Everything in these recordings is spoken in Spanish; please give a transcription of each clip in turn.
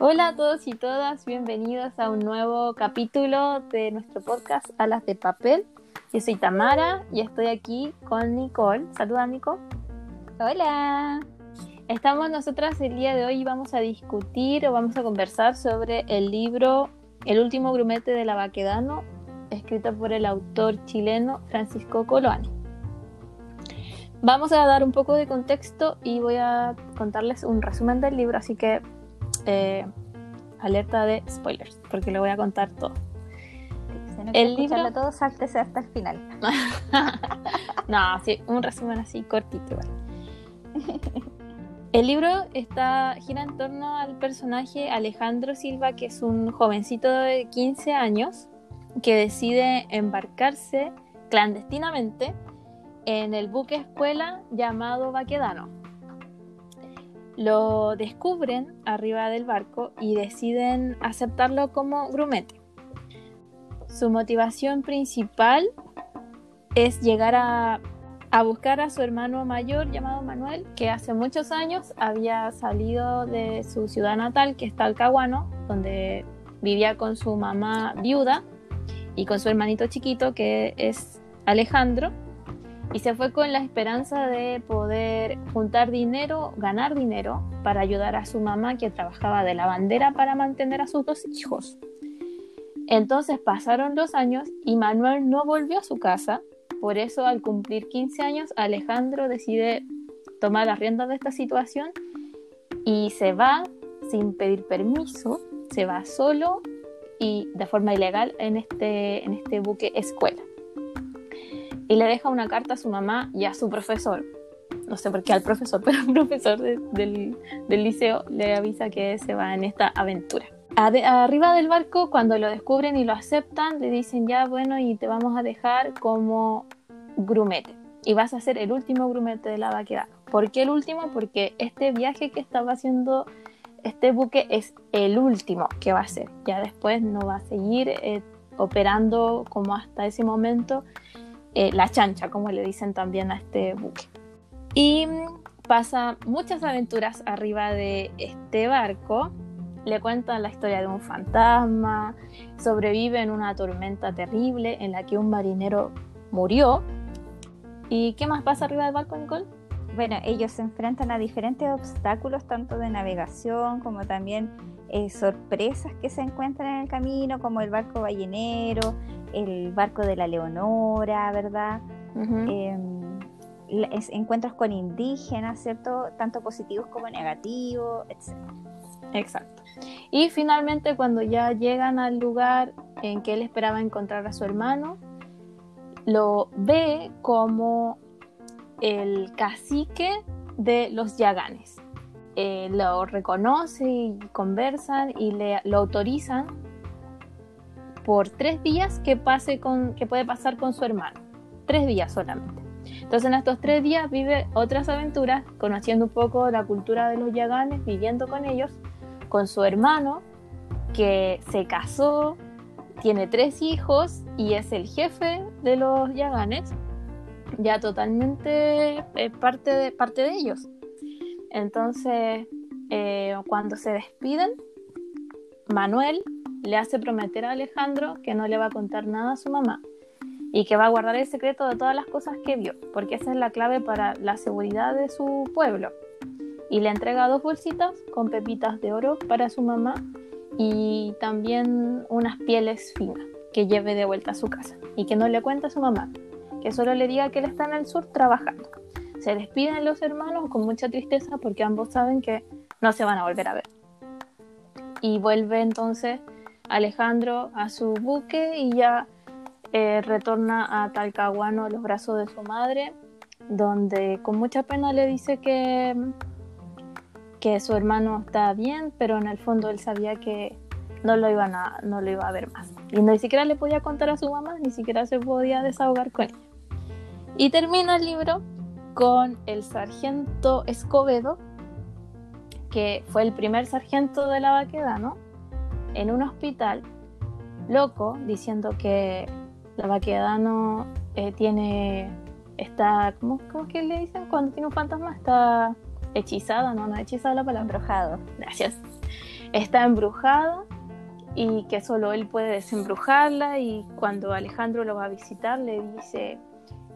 Hola a todos y todas, bienvenidos a un nuevo capítulo de nuestro podcast Alas de Papel. Yo soy Tamara y estoy aquí con Nicole. Saluda, Nico. Hola. Estamos nosotras el día de hoy y vamos a discutir o vamos a conversar sobre el libro El último grumete de la Baquedano, escrito por el autor chileno Francisco Coloani. Vamos a dar un poco de contexto y voy a contarles un resumen del libro, así que eh, alerta de spoilers, porque lo voy a contar todo. Si no el libro todo, sáltese hasta el final. no, sí, un resumen así cortito igual. El libro está, gira en torno al personaje Alejandro Silva, que es un jovencito de 15 años que decide embarcarse clandestinamente en el buque escuela llamado Baquedano. Lo descubren arriba del barco y deciden aceptarlo como grumete. Su motivación principal es llegar a, buscar a su hermano mayor llamado Manuel, que hace muchos años había salido de su ciudad natal, que es Talcahuano, donde vivía con su mamá viuda y con su hermanito chiquito, que es Alejandro y se fue con la esperanza de poder juntar dinero, ganar dinero para ayudar a su mamá que trabajaba de la bandera para mantener a sus dos hijos. Entonces pasaron los años y Manuel no volvió a su casa, por eso al cumplir 15 años Alejandro decide tomar las riendas de esta situación y se va sin pedir permiso, se va solo y de forma ilegal en este, en este buque escuela y le deja una carta a su mamá y a su profesor. No sé por qué al profesor, pero al profesor del, liceo le avisa que se va en esta aventura. arriba del barco, cuando lo descubren y lo aceptan, le dicen ya, bueno, y te vamos a dejar como grumete. Y vas a ser el último grumete de la vaquera. ¿Por qué el último? Porque este viaje que estaba haciendo este buque es el último que va a hacer. Ya después no va a seguir eh, operando como hasta ese momento eh, la chancha, como le dicen también a este buque. Y pasa muchas aventuras arriba de este barco. Le cuentan la historia de un fantasma, sobrevive en una tormenta terrible en la que un marinero murió. ¿Y qué más pasa arriba del barco, Nicole? Bueno, ellos se enfrentan a diferentes obstáculos, tanto de navegación como también eh, sorpresas que se encuentran en el camino, como el barco ballenero, el barco de la Leonora, ¿verdad? Em, encuentros con indígenas, ¿cierto? Tanto positivos como negativos, etc. Exacto. Y finalmente cuando ya llegan al lugar en que él esperaba encontrar a su hermano, lo ve como el cacique de los Yaganes. Eh, lo reconoce y conversan y le, lo autorizan por tres días que, pase con, que puede pasar con su hermano. Tres días solamente. Entonces en estos tres días vive otras aventuras, conociendo un poco la cultura de los yaganes, viviendo con ellos, con su hermano, que se casó, tiene tres hijos y es el jefe de los yaganes, ya totalmente eh, parte, de, parte de ellos. Entonces, eh, cuando se despiden, Manuel le hace prometer a Alejandro que no le va a contar nada a su mamá y que va a guardar el secreto de todas las cosas que vio, porque esa es la clave para la seguridad de su pueblo. Y le entrega dos bolsitas con pepitas de oro para su mamá y también unas pieles finas que lleve de vuelta a su casa y que no le cuente a su mamá, que solo le diga que él está en el sur trabajando. Se despiden los hermanos con mucha tristeza porque ambos saben que no se van a volver a ver. Y vuelve entonces Alejandro a su buque y ya eh, retorna a Talcahuano a los brazos de su madre, donde con mucha pena le dice que, que su hermano está bien, pero en el fondo él sabía que no lo, iban a, no lo iba a ver más. Y ni siquiera le podía contar a su mamá, ni siquiera se podía desahogar con ella. Y termina el libro con el sargento Escobedo, que fue el primer sargento de la vaqueda, ¿no? En un hospital, loco, diciendo que la Baquedano eh, tiene, está, ¿cómo, ¿cómo que le dicen? Cuando tiene un fantasma está hechizada, no, no hechizada la palabra. Embrujado. Gracias. está embrujada y que solo él puede desembrujarla y cuando Alejandro lo va a visitar le dice,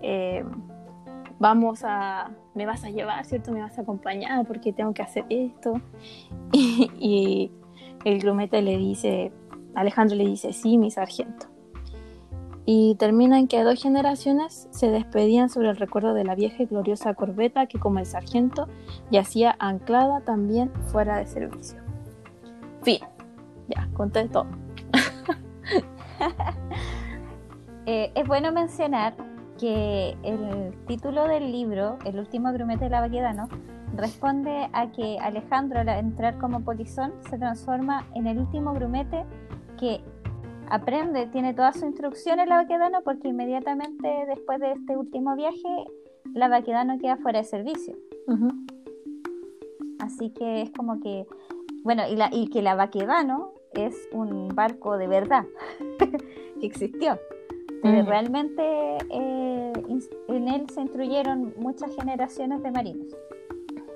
eh, vamos a, me vas a llevar, ¿cierto? Me vas a acompañar porque tengo que hacer esto. Y, el grumete le dice, Alejandro le dice, sí, mi sargento. Y termina en que dos generaciones se despedían sobre el recuerdo de la vieja y gloriosa corbeta que como el sargento yacía anclada también fuera de servicio. Fin. Ya, conté todo. Eh, es bueno mencionar que el título del libro, El último grumete de la Baquedano, responde a que Alejandro al entrar como polizón se transforma en el último grumete que aprende, tiene toda su instrucción en la Baquedano porque inmediatamente después de este último viaje la Baquedano queda fuera de servicio. Así que es como que, bueno, y, la, y que la Baquedano es un barco de verdad que existió. Mm. realmente eh, en él se instruyeron muchas generaciones de marinos.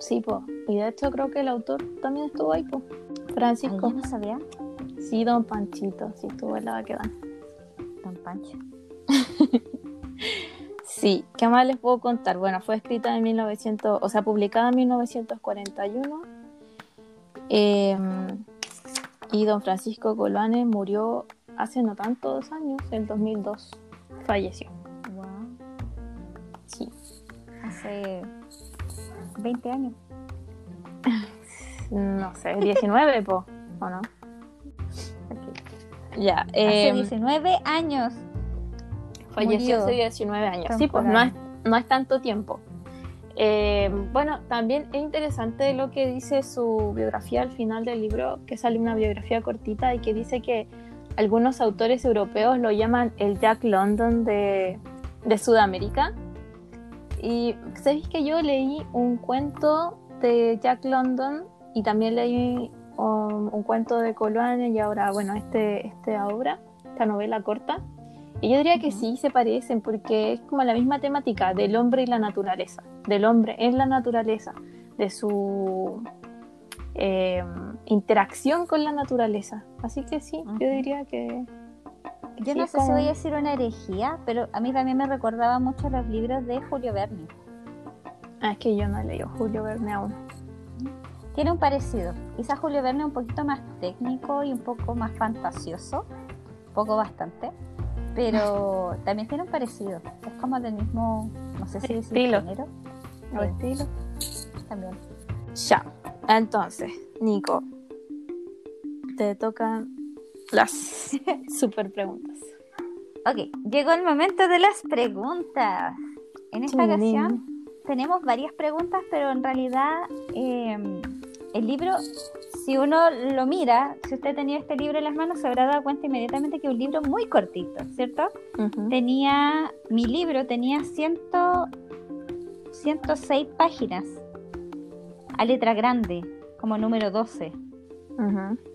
Sí, pues. Y de hecho creo que el autor también estuvo ahí, pues. Francisco. ¿Yo no sabía? Sí, don Panchito, sí estuvo en la vaquedad. Don Pancho. sí, ¿qué más les puedo contar? Bueno, fue escrita en 1900, o sea, publicada en 1941. Eh, y don Francisco Coloane murió hace no tantos años, en 2002, falleció. Wow. Sí. Hace 20 años. No sé, 19, po, ¿o no? Ya. hace 19 em, años. Falleció hace 19 años. Sí, pues no es, no es tanto tiempo. Eh, bueno, también es interesante lo que dice su biografía al final del libro, que sale una biografía cortita y que dice que algunos autores europeos lo llaman el Jack London de, Sudamérica. Y sabéis que yo leí un cuento de Jack London y también leí un, cuento de Coloane y ahora, bueno, este, esta obra, esta novela corta. Y yo diría que sí se parecen porque es como la misma temática del hombre y la naturaleza, del hombre en la naturaleza, de su eh, interacción con la naturaleza. Así que sí, yo diría que... yo no sé si voy a decir una herejía, pero a mí también me recordaba mucho los libros de Julio Verne. Ah, es que yo no he leído Julio Verne aún. Tiene un parecido. Quizás Julio Verne un poquito más técnico y un poco más fantasioso. Poco bastante pero también tiene un parecido. Es como del mismo, no sé si estilo. género. O estilo. También. Ya. Entonces, Nico, te tocan las super preguntas. Ok, llegó el momento de las preguntas. En esta ocasión tenemos varias preguntas, pero en realidad eh, el libro si uno lo mira, si usted tenía este libro en las manos, se habrá dado cuenta inmediatamente que es un libro muy cortito, ¿cierto? Tenía, mi libro tenía ciento, 106 páginas a letra grande, como número 12.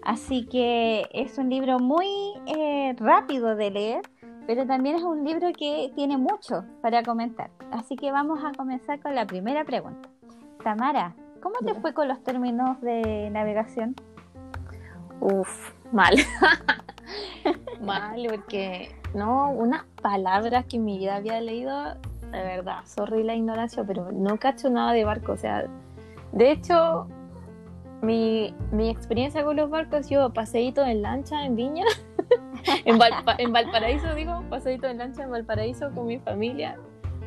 Así que es un libro muy eh, rápido de leer, pero también es un libro que tiene mucho para comentar. Así que vamos a comenzar con la primera pregunta. Tamara, ¿Cómo te fue con los términos de navegación? Uf, mal. mal, porque no, unas palabras que en mi vida había leído, de verdad, sorry la ignorancia, pero no cacho nada de barco. O sea, de hecho, mi, experiencia con los barcos, yo paseíto en lancha en Viña, en, en Valparaíso, digo, paseíto en lancha en Valparaíso con mi familia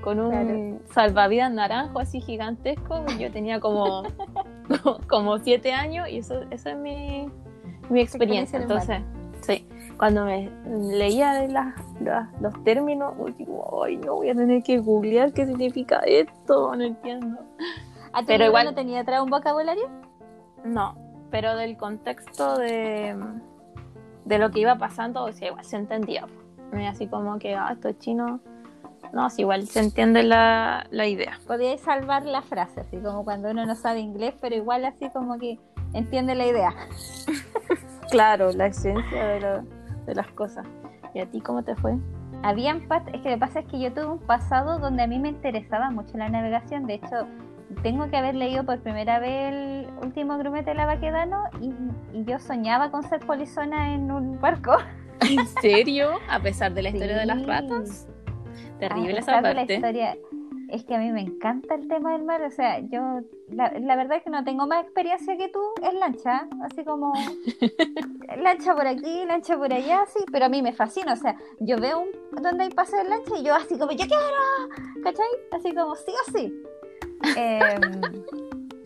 con un salvavidas naranjo así gigantesco. Yo tenía como, como siete años y eso, eso es mi, mi experiencia. Entonces, sí, cuando me leía los términos, digo, ay, no voy a tener que googlear qué significa esto, no entiendo. pero igual no tenía atrás un vocabulario? No, pero del contexto de, de lo que iba pasando, o sea, igual se entendía. Así como que, ah, esto es chino no, sí, igual se entiende la, la idea. Podíais salvar la frase, así como cuando uno no sabe inglés, pero igual así como que entiende la idea. claro, la esencia de, de las cosas. ¿Y a ti cómo te fue? Habían es que lo que pasa es que yo tuve un pasado donde a mí me interesaba mucho la navegación. De hecho, tengo que haber leído por primera vez el último grumete de la Baquedano y, y yo soñaba con ser polizona en un barco. ¿En serio? A pesar de la historia de las ratas. Terrible esa parte. La historia, es que a mí me encanta el tema del mar, o sea, yo la, la, verdad es que no tengo más experiencia que tú en lancha, así como lancha por aquí, lancha por allá, sí, pero a mí me fascina, o sea, yo veo un, donde hay paso de lancha y yo así como, yo quiero, ¿cachai? Así como, sí o sí. Em,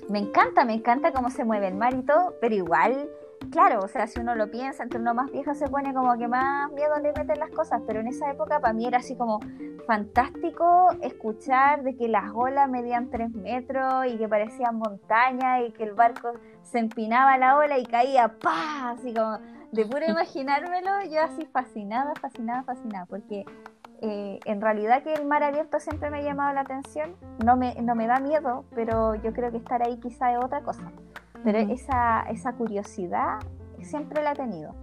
me encanta, me encanta cómo se mueve el mar y todo, pero igual claro, o sea, si uno lo piensa, entre uno más viejo se pone como que más miedo le meten las cosas, pero en esa época para mí era así como fantástico escuchar de que las olas medían tres metros y que parecían montañas y que el barco se empinaba la ola y caía, ¡pah! Así como de puro imaginármelo, yo así fascinada, fascinada, fascinada, porque eh, en realidad que el mar abierto siempre me ha llamado la atención, no me, no me da miedo, pero yo creo que estar ahí quizá es otra cosa. Pero esa, esa curiosidad siempre la he tenido.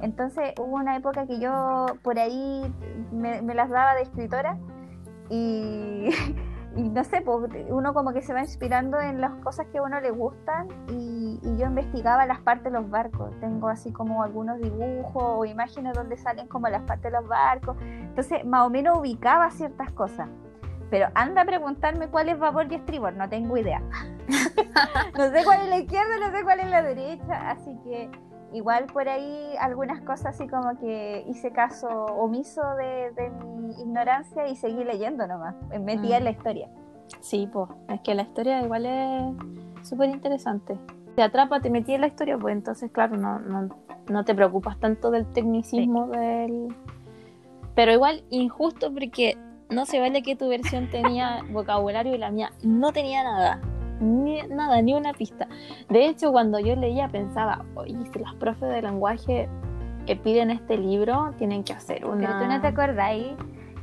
Entonces hubo una época que yo por ahí me, las daba de escritora y, no sé, pues, uno como que se va inspirando en las cosas que a uno le gustan y, yo investigaba las partes de los barcos. Tengo así como algunos dibujos o imágenes donde salen como las partes de los barcos. Entonces más o menos ubicaba ciertas cosas. Pero anda a preguntarme cuál es vapor y estribor, no tengo idea. no sé cuál es la izquierda, no sé cuál es la derecha, así que igual por ahí algunas cosas así como que hice caso omiso de, mi ignorancia y seguí leyendo nomás, metí en la mm. historia. Sí, pues, es que la historia igual es súper interesante. Te atrapa, te metí en la historia, pues entonces, claro, no, no, no te preocupas tanto del tecnicismo del... Pero igual injusto porque no se vale que tu versión tenía vocabulario y la mía no tenía nada ni, nada, ni una pista. De hecho, cuando yo leía pensaba, oye, si los profes de lenguaje que piden este libro tienen que hacer una... Pero tú no te acordáis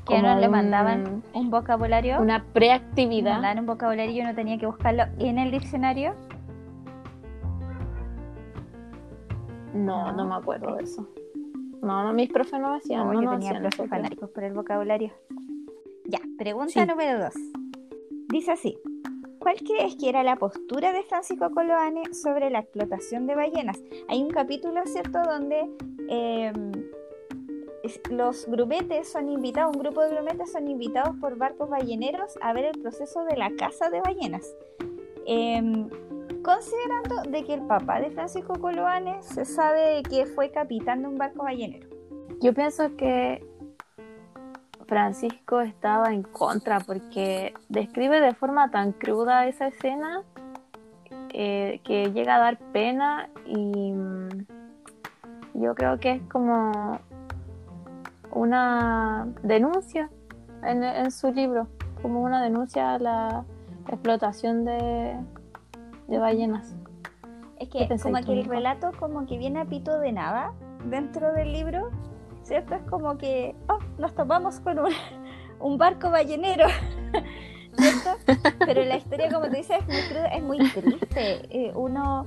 que no le mandaban un, vocabulario. Una preactividad. Mandaban un vocabulario y uno tenía que buscarlo en el diccionario. No, no, me acuerdo de eso. No, no, mis profes no hacían. No, yo tenía profes fanáticos por el vocabulario. Ya, pregunta número dos. Dice así. ¿Cuál crees que era la postura de Francisco Coloane sobre la explotación de ballenas? Hay un capítulo, ¿cierto?, donde em, los grumetes son invitados, un grupo de grumetes son invitados por barcos balleneros a ver el proceso de la caza de ballenas. Em, considerando de que el papá de Francisco Coloane se sabe que fue capitán de un barco ballenero. Yo pienso que Francisco estaba en contra porque describe de forma tan cruda esa escena eh, que llega a dar pena y mm, yo creo que es como una denuncia en, su libro, como una denuncia a la explotación de, ballenas. Es que como que el relato como que viene a pito de nada dentro del libro ¿cierto? Es como que oh, nos topamos con un, barco ballenero, ¿cierto? Pero la historia, como te dices, es muy, triste. Eh, uno,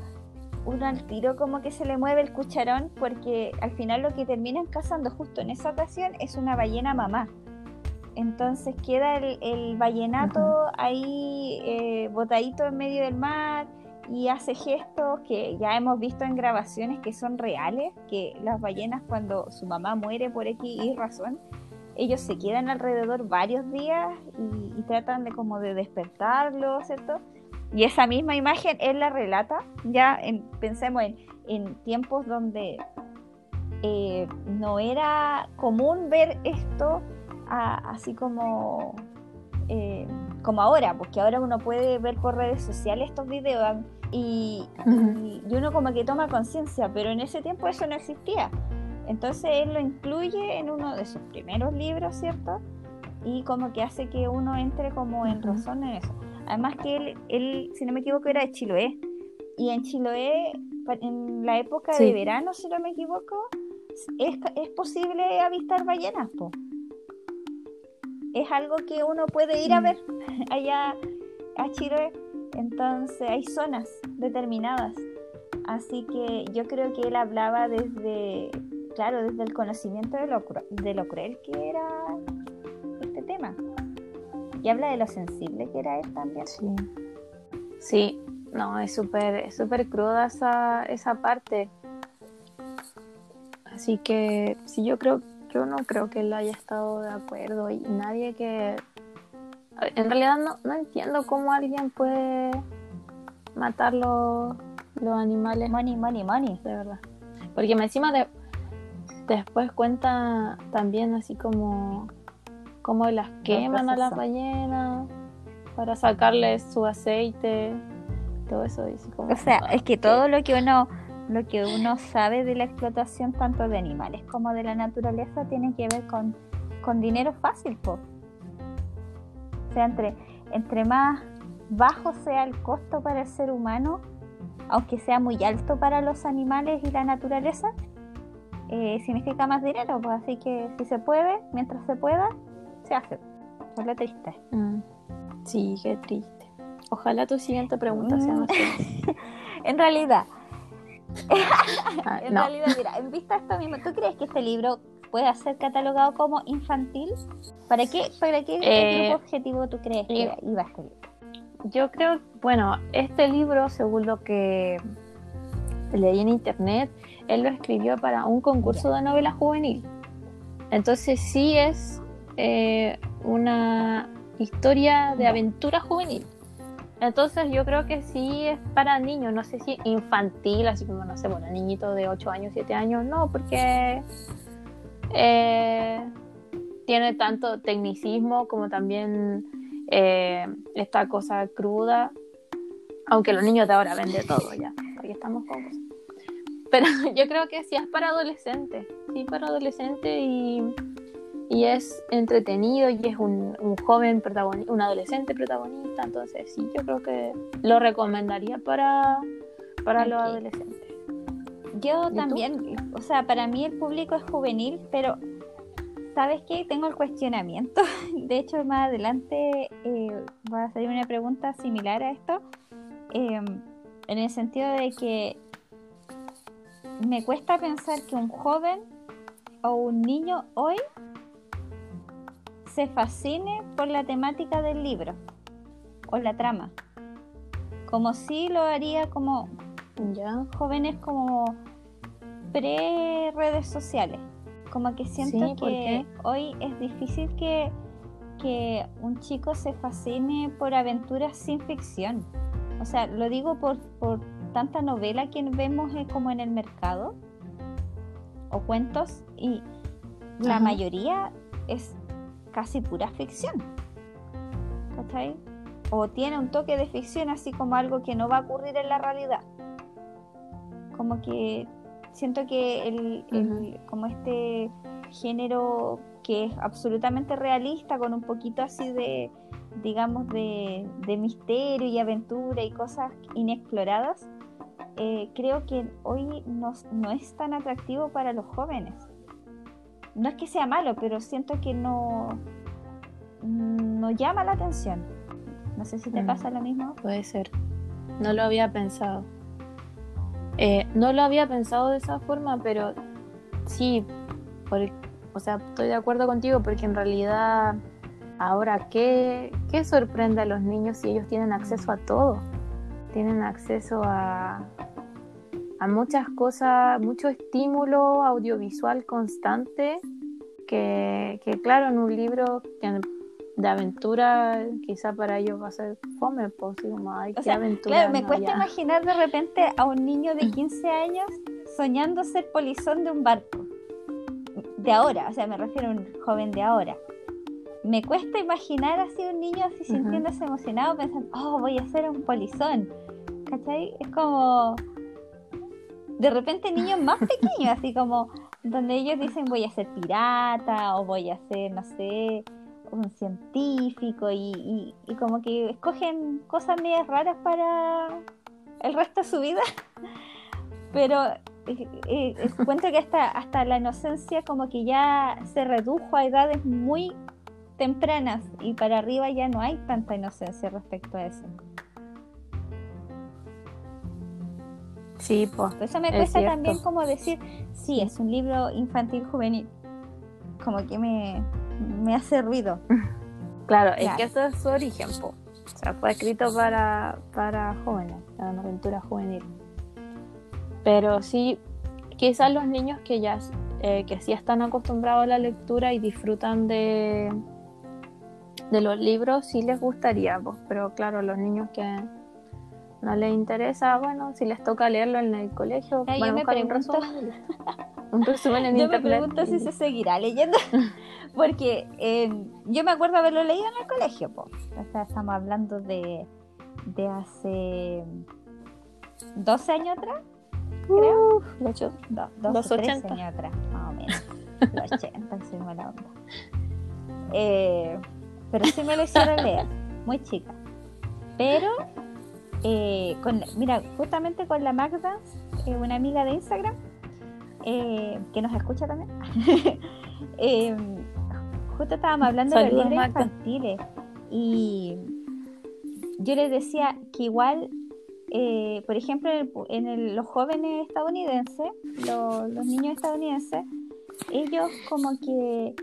uno al tiro como que se le mueve el cucharón porque al final lo que terminan cazando justo en esa ocasión es una ballena mamá. Entonces queda el, el ballenato ahí eh, botadito en medio del mar y hace gestos que ya hemos visto en grabaciones que son reales, que las ballenas cuando su mamá muere por aquí y razón, ellos se quedan alrededor varios días y, tratan de como de despertarlo, ¿cierto? Y esa misma imagen él la relata, ya pensemos en, tiempos donde eh, no era común ver esto así como eh, como ahora, porque ahora uno puede ver por redes sociales estos videos y, uno como que toma conciencia, pero en ese tiempo eso no existía. Entonces él lo incluye en uno de sus primeros libros, ¿cierto? Y como que hace que uno entre como en razón en eso. Además que él, él, si no me equivoco, era de Chiloé. Y en Chiloé, en la época de verano, si no me equivoco, es, es posible avistar ballenas, po es algo que uno puede ir a mm. ver allá a Chile. Entonces hay zonas determinadas. Así que yo creo que él hablaba desde, claro, desde el conocimiento de lo, de lo cruel que era este tema. Y habla de lo sensible que era él también. Sí. Sí, no, es súper súper cruda esa, esa parte. Así que sí, yo creo, yo no creo que él haya estado de acuerdo y nadie que... En realidad no, no entiendo cómo alguien puede matar los, los animales. Money, money, money. De verdad. Porque encima de, después cuenta también así como cómo las queman a las ballenas para sacarles su aceite, todo eso. Dice como, O sea, ah, es que todo lo que uno lo que uno sabe de la explotación tanto de animales como de la naturaleza tiene que ver con, con dinero fácil, po. Sea, entre, entre más bajo sea el costo para el ser humano, aunque sea muy alto para los animales y la naturaleza, eh, significa más dinero, pues así que si se puede, mientras se pueda, se hace. Es lo triste. Mm. Sí, qué triste. Ojalá tu siguiente pregunta sea Mm. más feliz. En realidad, Ah, En no. realidad, mira, en vista de esto mismo, ¿tú crees que este libro puede ser catalogado como infantil? ¿Para qué, para qué Eh, grupo objetivo tú crees que yo- iba este libro? Yo creo, bueno, este libro, según lo que leí en internet, él lo escribió para un concurso de novela juvenil. Entonces sí es eh, una historia de aventura juvenil. Entonces yo creo que sí es para niños, no sé si infantil, así como, no sé, bueno, niñito de 8 años, 7 años, no, porque eh, tiene tanto tecnicismo como también eh, esta cosa cruda, aunque los niños de ahora ven de todo ya, aquí estamos con cosas. Pero yo creo que sí es para adolescentes, sí para adolescentes y, y es entretenido y es un, un joven protagonista, un adolescente protagonista, entonces sí, yo creo que lo recomendaría para, para los adolescentes. Yo tú? también, o sea, para mí el público es juvenil, pero ¿sabes qué? Tengo el cuestionamiento. De hecho, más adelante eh, va a salir una pregunta similar a esto, eh, en el sentido de que me cuesta pensar que un joven o un niño hoy se fascine por la temática del libro o la trama, como si lo haría como Ya, jóvenes como pre redes sociales. Como que siento Sí, ¿por que hoy es difícil que, que un chico se fascine por aventuras sin ficción. O sea, lo digo por, por tanta novela que vemos eh, como en el mercado o cuentos y la Ajá. mayoría es casi pura ficción. ¿Cachai? O tiene un toque de ficción así como algo que no va a ocurrir en la realidad como que siento que el, el- como este género que es absolutamente realista con un poquito así de digamos de, de misterio y aventura y cosas inexploradas eh, creo que hoy no, no es tan atractivo para los jóvenes no es que sea malo pero siento que no no llama la atención no sé si te Mm. pasa lo mismo puede ser. No lo había pensado. Eh, no lo había pensado de esa forma, pero sí, por- o sea, estoy de acuerdo contigo porque en realidad ahora, ¿qué, ¿qué sorprende a los niños si ellos tienen acceso a todo? Tienen acceso a, a muchas cosas, mucho estímulo audiovisual constante que, que claro, en un libro que de aventura quizá para ellos va a ser fome, pues como, ay, O qué sea, aventura. Claro, me no, cuesta ya. imaginar de repente a un niño de 15 años soñando ser polizón de un barco. De ahora, o sea, me refiero a un joven de ahora. Me cuesta imaginar así un niño así Ujú. sintiéndose emocionado pensando, oh, voy a ser un polizón. ¿Cachai? Es como... De repente niños más pequeños, así como donde ellos dicen voy a ser pirata o voy a ser, no sé, un científico y, y- y como que escogen cosas medias raras para el resto de su vida. Pero eh, eh, encuentro que hasta, hasta la inocencia como que ya se redujo a edades muy tempranas y para arriba ya no hay tanta inocencia respecto a eso. Sí, pues. Eso me Es cuesta cierto. también como decir, sí, es un libro infantil juvenil. Como que me, me hace ruido. Claro, es que ese es su origen, po. O sea, fue escrito para, para jóvenes, para una aventura juvenil. Pero sí, quizás los niños que ya eh, que sí están acostumbrados a la lectura y disfrutan de, de los libros, sí les gustaría, pues, pero claro, los niños que no les interesa, bueno, si les toca leerlo en el colegio, Ay, van a buscar un resumen. Un resumen en Yo me pregunto si se seguirá leyendo, porque eh, yo me acuerdo haberlo leído en el colegio, po. O sea, estamos hablando de, de hace 12 años atrás, creo. Uf, lo ocho- Do- 12, Los 13 80. años atrás, más o menos. Los 80, soy mala onda. Eh, pero sí me lo hicieron leer, muy chica. Pero, eh, con, mira, justamente con la Magda, eh, una amiga de Instagram, eh, que nos escucha también, eh, justo estábamos hablando de los libros Magda. infantiles y yo les decía que igual por ejemplo, en, el- en el- los jóvenes estadounidenses, lo- los niños estadounidenses, ellos como que,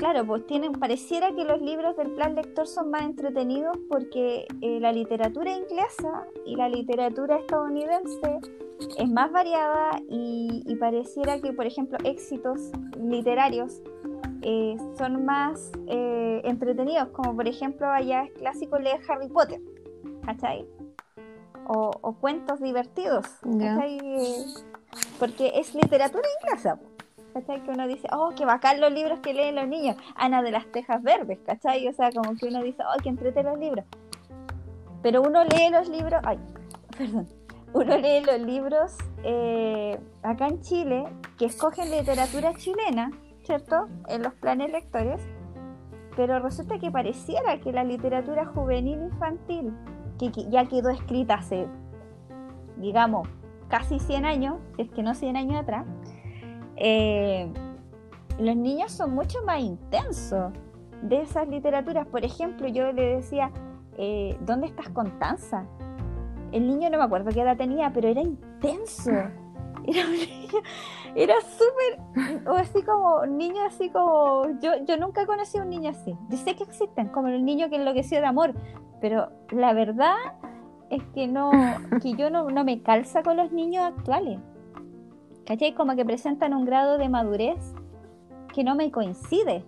claro, pues tienen, pareciera que los libros del plan lector son más entretenidos porque eh, la literatura inglesa y la literatura estadounidense es más variada y, y pareciera que, por ejemplo, éxitos literarios eh, son más eh, entretenidos, como por ejemplo allá es clásico leer Harry Potter, ¿cachai? O, o cuentos divertidos, Porque es literatura inglesa, ¿cachai? Que uno dice, oh, qué bacán los libros que leen los niños, Ana de las Tejas Verdes, ¿cachai? O sea, como que uno dice, oh, que entrete los libros. Pero uno lee los libros, ay, perdón, uno lee los libros eh, acá en Chile que escogen literatura chilena, ¿cierto? En los planes lectores, pero resulta que pareciera que la literatura juvenil infantil, que, ya quedó escrita hace, digamos, casi 100 años, es que no 100 años atrás, eh, los niños son mucho más intensos de esas literaturas. Por ejemplo, yo le decía, eh, ¿dónde estás Constanza? El niño no me acuerdo qué edad tenía, pero era intenso. Era un niño, era súper, o así como, niño así como, yo, yo nunca conocí a un niño así. Yo sé que existen, como el niño que enloqueció de amor, pero la verdad es que no, que yo no, no me calza con los niños actuales. ¿Cachai? Como que presentan un grado de madurez que no me coincide.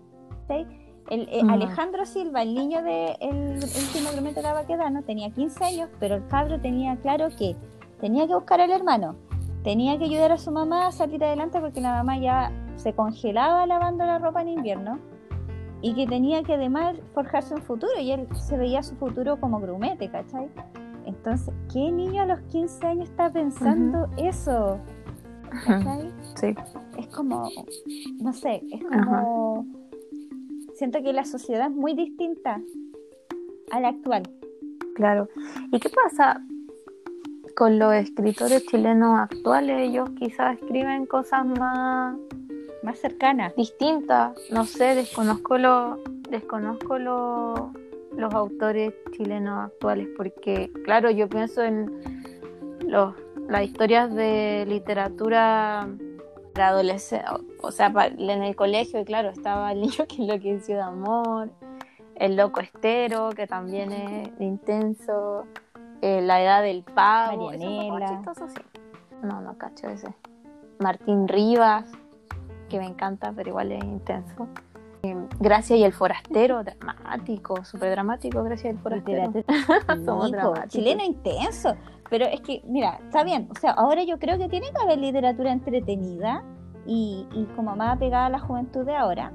¿cachai? El, eh, Mm. Alejandro Silva, el niño de el, último grumete de la Baquedano, tenía 15 años, pero el cabro tenía claro que tenía que buscar al hermano, tenía que ayudar a su mamá a salir adelante porque la mamá ya se congelaba lavando la ropa en invierno y que tenía que además forjarse un futuro y él se veía su futuro como grumete, ¿cachai? Entonces, ¿qué niño a los 15 años está pensando eso? ¿Cachai? Sí. Es como, no sé, es como... Siento que la sociedad es muy distinta a la actual. Claro. ¿Y qué pasa con los escritores chilenos actuales? Ellos quizás escriben cosas más Más cercana. distintas. No sé, desconozco lo, desconozco lo- los autores chilenos actuales porque, claro, yo pienso en los, las historias de literatura para adolescentes, o sea, en el colegio, y claro, estaba el niño que enloqueció de amor, el loco estero, que también es intenso, eh, la edad del pavo, Marianela. sí. No, no cacho ese. Martín Rivas, que me encanta, pero igual es intenso. Eh, Gracia y el forastero, dramático, súper dramático, Gracia y el forastero. Somos dramáticos. chileno intenso. Pero es que, mira, está bien. O sea, ahora yo creo que tiene que haber literatura entretenida y, y como más apegada a la juventud de ahora.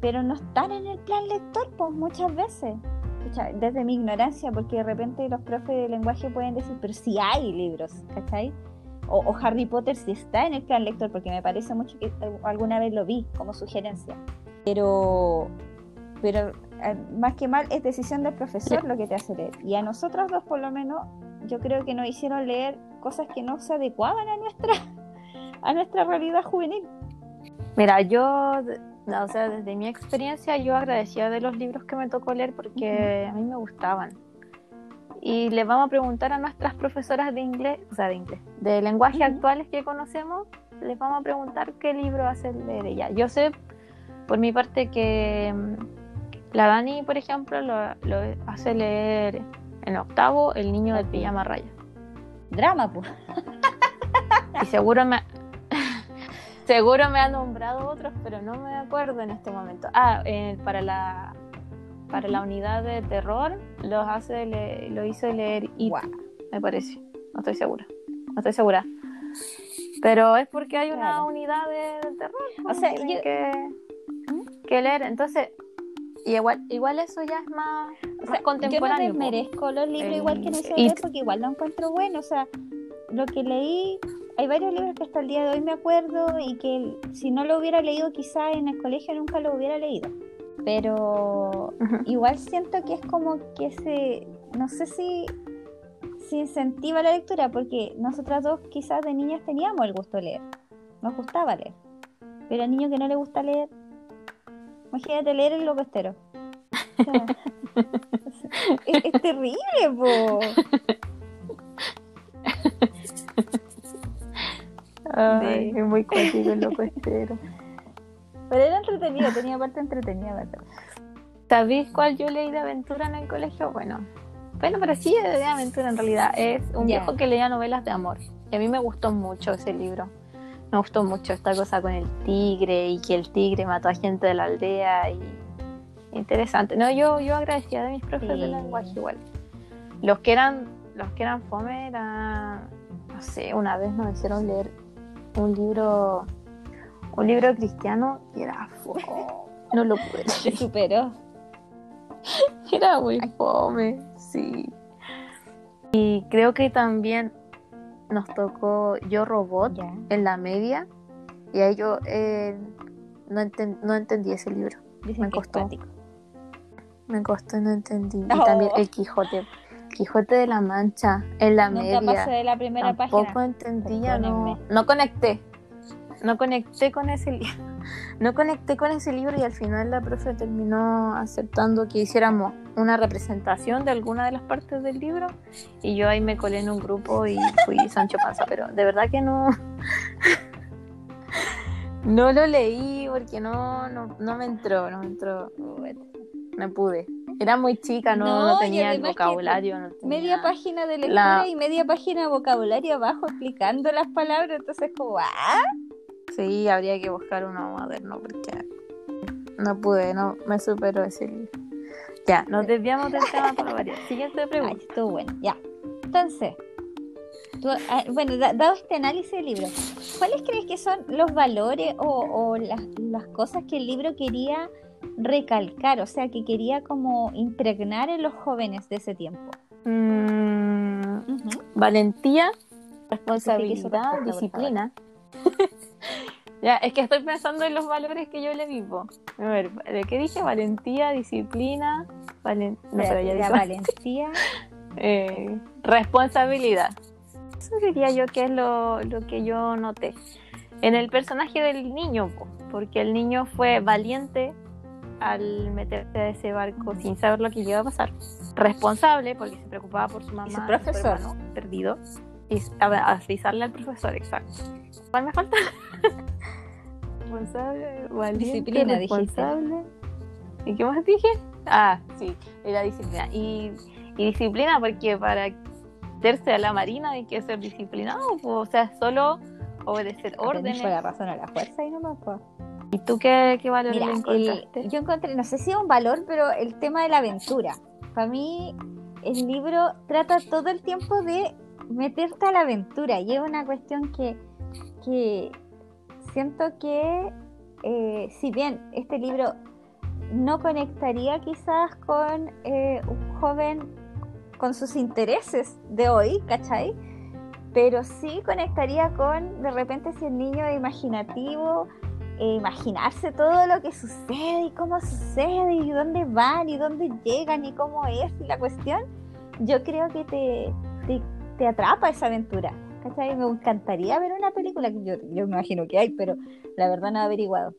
Pero no están en el plan lector, pues muchas veces. Desde mi ignorancia, porque de repente los profes de lenguaje pueden decir, pero si hay libros, ¿cachai? O, o Harry Potter si está en el plan lector, porque me parece mucho que alguna vez lo vi como sugerencia. Pero, pero eh, más que mal es decisión del profesor lo que te hace leer. Y a nosotros dos, por lo menos, yo creo que nos hicieron leer cosas que no se adecuaban a nuestra, a nuestra realidad juvenil. Mira, yo, o sea, desde mi experiencia, yo agradecía de los libros que me tocó leer porque a mí me gustaban. Y le vamos a preguntar a nuestras profesoras de inglés, o sea, de inglés, de lenguaje Ujú. actuales que conocemos, les vamos a preguntar qué libro hacen leer ella. Yo sé, por mi parte, que mm, La Dani, por ejemplo, lo, lo hace leer en octavo El niño del pijama raya. Drama, pues. Y seguro me seguro me ha nombrado otros, pero no me acuerdo en este momento. Ah, eh, para la para la unidad de terror los hace le- lo hizo leer It, Guau. me parece. No estoy segura. No estoy segura. Pero es porque hay una unidad de, de terror. O pues, sea, yo- que, que leer. Entonces, y igual, igual eso ya es más, O más sea, yo no contemporáneo. desmerezco los libros El- igual que no hice y- porque igual lo encuentro bueno. O sea, lo que leí, hay varios libros que hasta el día de hoy me acuerdo y que si no lo hubiera leído quizá en el colegio nunca lo hubiera leído. Pero igual siento que es como que se, no sé si se incentiva la lectura porque nosotras dos quizás de niñas teníamos el gusto de leer, nos gustaba leer, pero al niño que no le gusta leer, imagínate leer el loco estero. O sea, es, es terrible, po. Ay, de- es muy cuático el loco estero. Pero era entretenido, tenía parte entretenida. ¿verdad? ¿Sabéis cuál yo leí de aventura en el colegio? Bueno, bueno, pero sí es de aventura en realidad. Es un viejo que leía novelas de amor. Y a mí me gustó mucho ese libro. Me gustó mucho esta cosa con el tigre y que el tigre mató a gente de la aldea y interesante. No, yo, yo agradecía de mis profes de Sí. lenguaje igual. Los que eran, los que eran fome eran, no sé, una vez nos hicieron leer un libro, un libro cristiano y era fome. No lo pude Se superó. Era muy fome, sí. Y creo que también nos tocó Yo Robot en la media. Y ahí yo eh, no, enten- no entendí ese libro. Dicen Me costó. Me costó, no entendí. Y también El Quijote. Quijote de la Mancha en la Nunca pasé media. de la primera Tampoco página. entendía, no, no conecté. No conecté con ese libro. No conecté con ese libro y al final la profe terminó aceptando que hiciéramos una representación de alguna de las partes del libro y yo ahí me colé en un grupo y fui Sancho Panza, pero de verdad que no no lo leí porque no no, no me entró, no me entró, no pude. Era muy chica, no, No, tenía el vocabulario, no tenía- Media página de lectura La- y media página de vocabulario abajo explicando las palabras. Entonces, como, ah, Sí, habría que buscar uno moderno porque no pude, no me superó ese libro. Ya, nos desviamos del tema para variar. Siguiente ay, pregunta. estuvo bueno. Ya. Entonces, tú, ah, bueno, da- dado este análisis del libro, ¿cuáles crees que son los valores o, o las, las cosas que el libro quería recalcar? O sea, que quería como impregnar en los jóvenes de ese tiempo. Mm, Ujú. valentía, Justifique su responsabilidad, por disciplina. ya, es que estoy pensando en los valores que yo le vivo. A ver, ¿de qué dije? Valentía, disciplina, valen... no, pero ya dije- valentía. eh, responsabilidad. Eso diría yo que es lo, lo que yo noté. En el personaje del niño, po, porque el niño fue valiente al meterse a ese barco sin saber lo que iba a pasar. Responsable, porque se preocupaba por su mamá su y profesor. hermano perdido. Y a, avisarle al profesor, exacto. ¿Cuál me falta? responsable, valiente, Disciplina, dijiste. responsable. ¿Y qué más dije? Ah, sí, era disciplina. Y, y disciplina porque para meterse a la marina hay que ser disciplinado, pues, o sea, solo obedecer órdenes. Por la razón a la fuerza y no más. pues. ¿Y tú qué, qué valor Mira, le el- encontraste? yo encontré, no sé si es un valor, pero el tema de la aventura. Para mí, el libro trata todo el tiempo de meterte a la aventura y es una cuestión que, que siento que, eh, si bien este libro no conectaría quizás con eh, un joven con sus intereses de hoy, ¿cachai? Pero sí conectaría con, de repente, si el niño es imaginativo, eh, imaginarse todo lo que sucede y cómo sucede y dónde van y dónde llegan y cómo es la cuestión, yo creo que te, te atrapa esa aventura. ¿cachai? Me encantaría ver una película que yo, yo me imagino que hay, pero la verdad no he averiguado.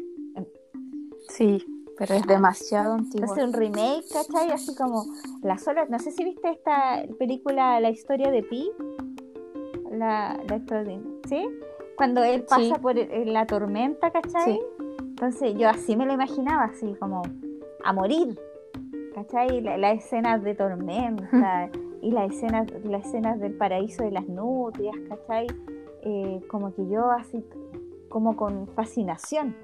Sí, pero es demasiado antiguo. Entonces un remake, ¿cachai? Así como las olas, no sé si viste esta película La historia de Pi, la, la historia, ¿sí? Cuando él pasa Sí. por el- la tormenta, ¿cachai? Sí. Entonces yo así me lo imaginaba, así como a morir, ¿cachai? Las escenas de tormenta y las escenas, las escenas del paraíso de las nutrias, ¿cachai? Eh, como que yo así, como con fascinación.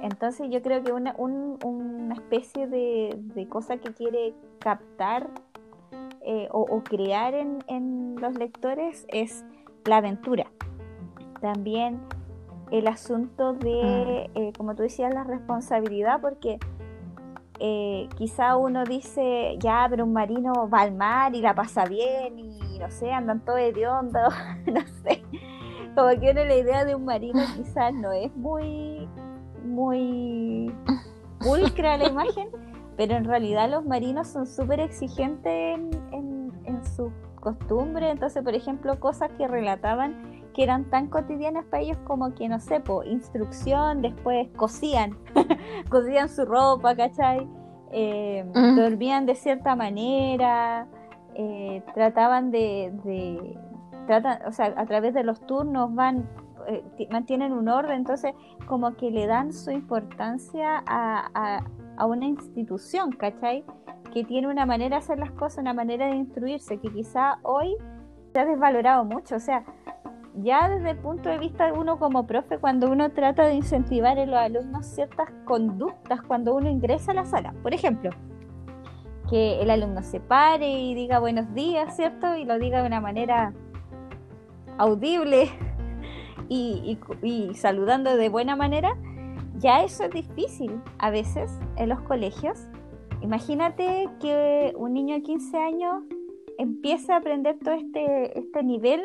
Entonces yo creo que una, una especie de, de, cosa que quiere captar eh, o, crear en, en, los lectores es la aventura. También el asunto de, mm. eh, como tú decías, la responsabilidad, porque eh, quizá uno dice, ya, pero un marino va al mar y la pasa bien y no sé, andan todo hediondo, no sé. Como que uno la idea de un marino quizás no es muy, muy pulcra la imagen, pero en realidad los marinos son súper exigentes en, en, su costumbre. Entonces, por ejemplo, cosas que relataban que eran tan cotidianas para ellos como que, no sé, po, instrucción, después cosían, cosían su ropa, ¿cachai? Eh, dormían de cierta manera, eh, trataban de, de tratan, o sea, a través de los turnos van, eh, mantienen un orden, entonces como que le dan su importancia a, a una institución, ¿cachai? Que tiene una manera de hacer las cosas, una manera de instruirse, que quizá hoy se ha desvalorado mucho, o sea, ya desde el punto de vista de uno como profe, cuando uno trata de incentivar en los alumnos ciertas conductas cuando uno ingresa a la sala, por ejemplo, que el alumno se pare y diga buenos días, ¿cierto? Y lo diga de una manera audible y, y saludando de buena manera, ya eso es difícil a veces en los colegios. Imagínate que un niño de 15 años empieza a aprender todo este, este nivel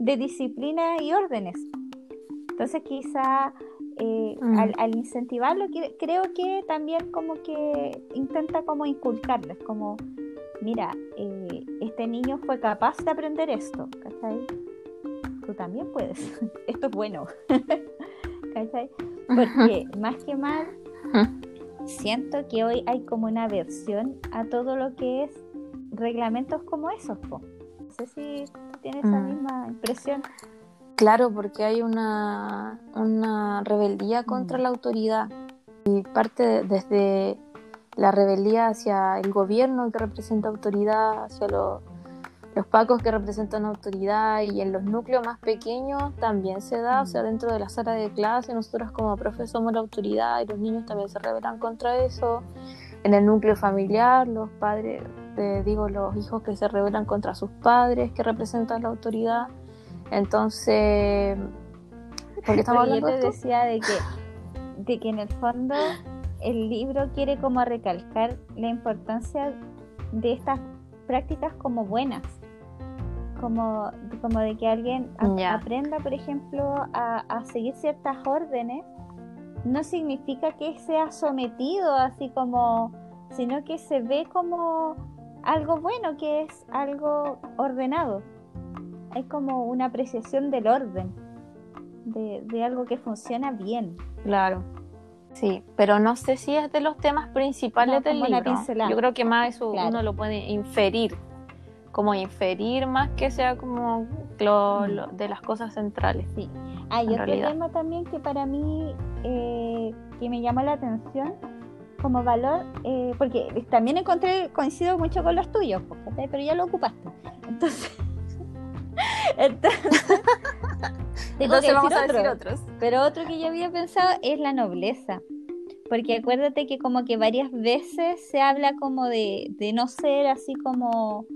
de disciplina y órdenes. Entonces quizá eh, mm. al, incentivarlo, creo que también como que intenta como inculcarles, como, mira, eh, este niño fue capaz de aprender esto, ¿cachai? Tú también puedes, esto es bueno, ¿cachai? Porque más que mal, siento que hoy hay como una aversión a todo lo que es reglamentos como esos, po. No sé si tienes esa mm. misma impresión. Claro, porque hay una, una rebeldía contra mm. la autoridad y parte desde la rebeldía hacia el gobierno que representa autoridad, hacia los los pacos que representan autoridad y en los núcleos más pequeños también se da, o sea, dentro de la sala de clase nosotros como profes somos la autoridad y los niños también se rebelan contra eso. En el núcleo familiar, los padres, digo, los hijos que se rebelan contra sus padres que representan la autoridad. Entonces, ¿por qué estamos hablando yo te decía de que, de que en el fondo el libro quiere como recalcar la importancia de estas prácticas como buenas como, como de que alguien aprenda, por ejemplo, a, seguir ciertas órdenes, no significa que sea sometido así como, sino que se ve como algo bueno, que es algo ordenado. Hay como una apreciación del orden, de, algo que funciona bien. Claro. Sí, pero no sé si es de los temas principales del libro. Yo creo que más eso uno lo puede inferir como inferir más que sea como lo, de las cosas centrales. Sí. Hay otro tema también que para mí eh, que me llamó la atención como valor, eh, porque también encontré, coincido mucho con los tuyos, pero ya lo ocupaste. Entonces, entonces, entonces vamos a decir otros. Pero otro que yo había pensado es la nobleza. Porque acuérdate que como que varias veces se habla como de, de no ser así como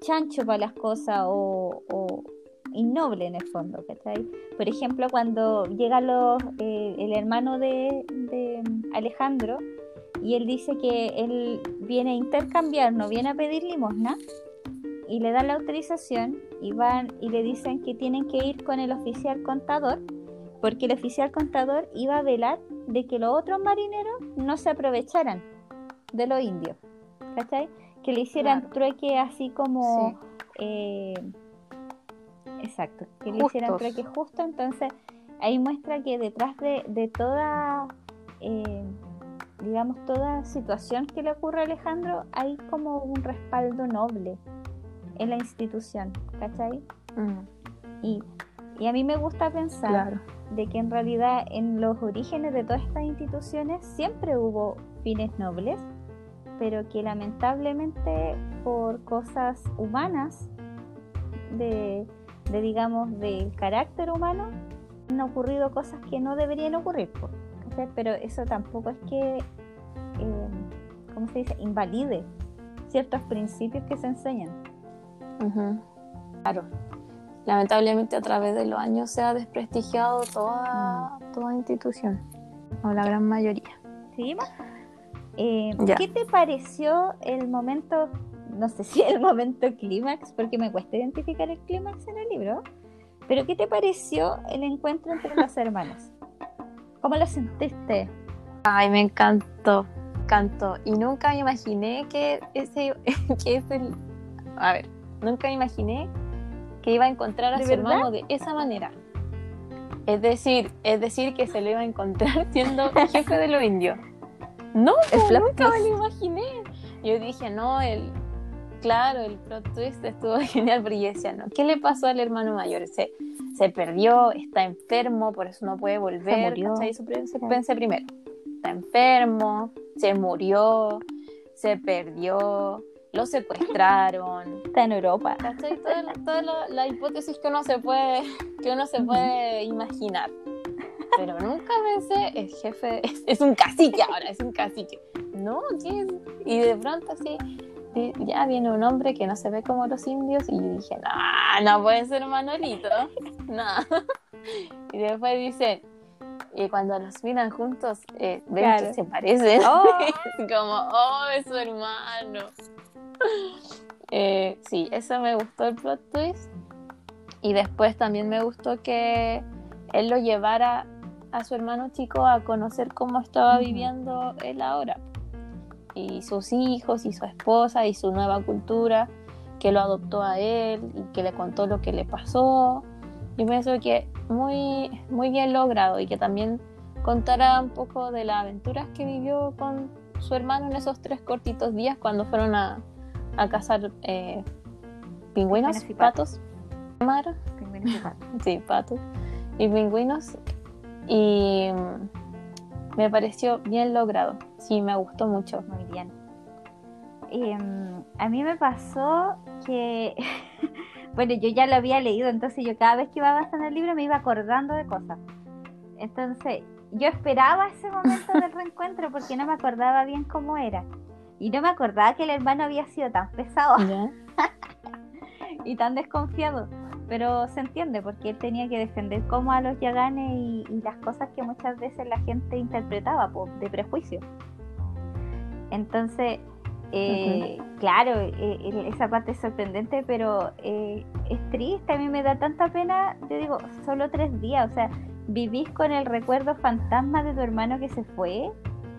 chancho para las cosas o, innoble en el fondo, ¿cachai? Por ejemplo, cuando llega los, eh, el hermano de, Alejandro y él dice que él viene a intercambiar, no viene a pedir limosna, y le dan la autorización y van y le dicen que tienen que ir con el oficial contador, porque el oficial contador iba a velar de que los otros marineros no se aprovecharan de los indios, ¿cachai? que le hicieran trueque así como... Eh, exacto, que le hicieran trueque justo, entonces ahí muestra que detrás de, toda, eh, digamos, toda situación que le ocurre a Alejandro, hay como un respaldo noble en la institución, ¿cachai? Mm. Y, a mí me gusta pensar de que en realidad en los orígenes de todas estas instituciones siempre hubo fines nobles pero que lamentablemente por cosas humanas, de, de digamos, del carácter humano, han ocurrido cosas que no deberían ocurrir. Pero eso tampoco es que, eh, ¿cómo se dice?, invalide ciertos principios que se enseñan. Claro. Lamentablemente a través de los años se ha desprestigiado toda, mm. toda institución, o la gran mayoría. ¿Seguimos? Eh, ¿Qué te pareció el momento, no sé si el momento clímax, porque me cuesta identificar el clímax en el libro, pero ¿qué te pareció el encuentro entre los hermanos? ¿Cómo lo sentiste? Ay, me encantó, encantó. Y nunca me imaginé que ese, que ese, a ver, nunca me imaginé que iba a encontrar a su hermano de esa manera. Es decir, es decir que se lo iba a encontrar siendo jefe de los indios. No, nunca me lo imaginé. Yo dije, no, el, claro, el plot twist estuvo genial, pero yo decía, no, ¿qué le pasó al hermano mayor? Se, se perdió, está enfermo, por eso no puede volver. Se pensé primero, está enfermo, se murió, se perdió, lo secuestraron. Está en Europa. Toda, la, hipótesis que uno se puede, que uno se puede imaginar. Pero nunca pensé, el jefe es, un cacique ahora, es un cacique. No, ¿qué es? Y de pronto así, ya viene un hombre que no se ve como los indios y yo dije, no, no puede ser Manolito, no. Y después dice, y cuando los miran juntos, eh, ven que se parecen. Oh. como, oh, es su hermano. Eh, sí, eso me gustó el plot twist. Y después también me gustó que él lo llevara a su hermano chico a conocer cómo estaba viviendo él ahora. Y sus hijos y su esposa y su nueva cultura, que lo adoptó a él y que le contó lo que le pasó. Yo pienso que muy, muy bien logrado y que también contara un poco de las aventuras que vivió con su hermano en esos tres cortitos días cuando fueron a, a cazar eh, pingüinos, y patos. Mar. Pingüinos y patos. sí, patos. Y pingüinos. Y me pareció bien logrado. Sí, me gustó mucho. Muy bien. Mm, a mí me pasó que, bueno, yo ya lo había leído, entonces yo cada vez que iba avanzando el libro me iba acordando de cosas. Entonces, yo esperaba ese momento del reencuentro porque no me acordaba bien cómo era. Y no me acordaba que el hermano había sido tan pesado y tan desconfiado. Pero se entiende porque él tenía que defender como a los Yaganes y, las cosas que muchas veces la gente interpretaba de prejuicio. Entonces, eh, claro, eh, esa parte es sorprendente, pero eh, es triste. A mí me da tanta pena. Yo digo, solo tres días. O sea, vivís con el recuerdo fantasma de tu hermano que se fue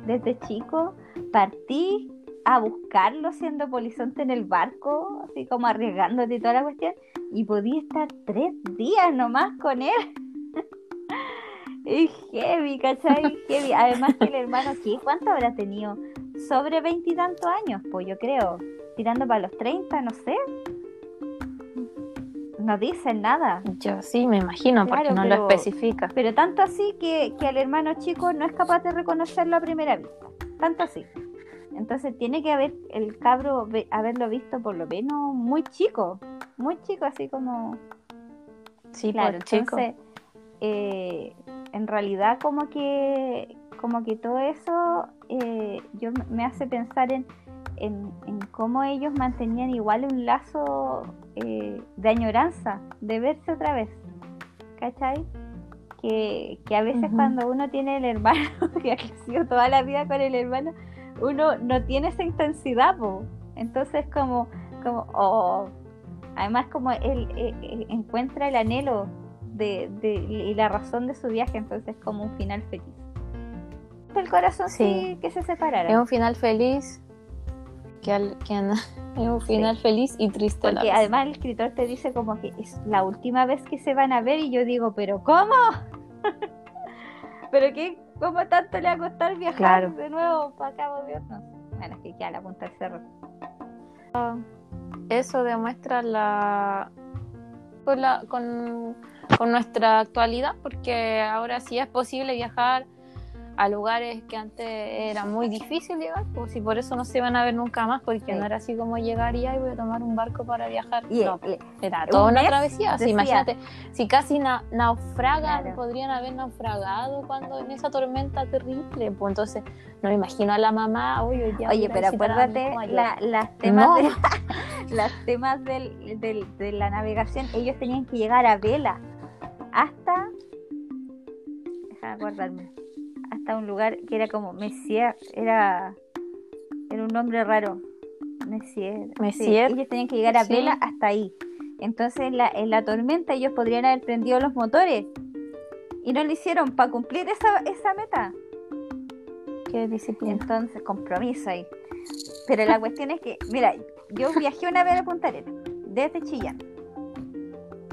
desde chico. Partís a buscarlo siendo polizonte en el barco, así como arriesgándote y toda la cuestión, y podía estar tres días nomás con él. es heavy, ¿cachai? Heavy. Además que el hermano, ¿qué? ¿Cuánto habrá tenido? Sobre veintitantos años, pues yo creo. Tirando para los treinta, no sé. No dicen nada. Yo sí, me imagino, porque no lo especifica. Pero tanto así que, que el hermano chico no es capaz de reconocerlo a primera vista. Tanto así. Entonces tiene que haber el cabro haberlo visto por lo menos muy chico, muy chico, así como... Sí, claro, entonces, eh, en realidad como que, como que todo eso eh, yo me hace pensar en, en, cómo ellos mantenían igual un lazo eh, de añoranza, de verse otra vez, ¿cachai? Que, que a veces cuando uno tiene el hermano, que ha crecido toda la vida con el hermano, uno no tiene esa intensidad, entonces como, como, oh, además como él, eh, eh, encuentra el anhelo de, y la razón de su viaje, entonces como un final feliz. El corazón sí, que se separara. Es un final feliz que, al, que es un final feliz y triste. Porque además el escritor te dice como que es la última vez que se van a ver y yo digo, pero ¿cómo? pero qué ¿Cómo tanto le va a costar viajar de nuevo para Cabo de No Bueno, es que ya la punta del cerro. Eso demuestra la con, la, con, nuestra actualidad, porque ahora sí es posible viajar a lugares que antes era muy difícil llegar, pues si por eso no se iban a ver nunca más, porque Sí. no era así como llegar y "Ay, voy a tomar un barco para viajar. Y- no, y- era un toda una mes, travesía. Así, imagínate, si casi na- naufragan, Claro. podrían haber naufragado cuando en esa tormenta terrible. Pues entonces, no me imagino a la mamá, "Uy, hoy día voy a Oye, a pero acuérdate, hijo mayor". la- las temas, No. de, las temas del- del- de la navegación, ellos tenían que llegar a vela hasta, déjame acordarme, un lugar que era como Messier, era, era un nombre raro, Messier. sí, Messier. ellos tenían que llegar a Sí. vela hasta ahí. Entonces en la, en la tormenta ellos podrían haber prendido los motores y no lo hicieron para cumplir esa, esa meta. Qué disciplina. Entonces, compromiso ahí. Pero la cuestión es que, mira, yo viajé una vez a Punta Arenas, desde Chillán.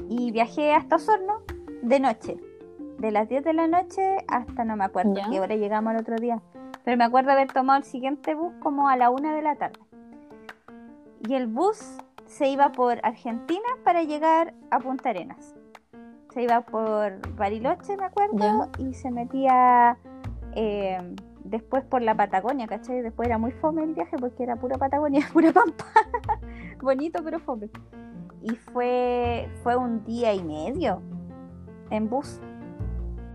Y viajé hasta Osorno de noche. De las 10 de la noche hasta no me acuerdo Ya. qué hora llegamos al otro día. Pero me acuerdo haber tomado el siguiente bus como a la una de la tarde. Y el bus se iba por Argentina para llegar a Punta Arenas. Se iba por Bariloche, me acuerdo, Ya. y se metía eh, después por la Patagonia, ¿cachai? Después era muy fome el viaje porque era pura Patagonia, pura pampa. Bonito, pero fome. Y fue, fue un día y medio en bus.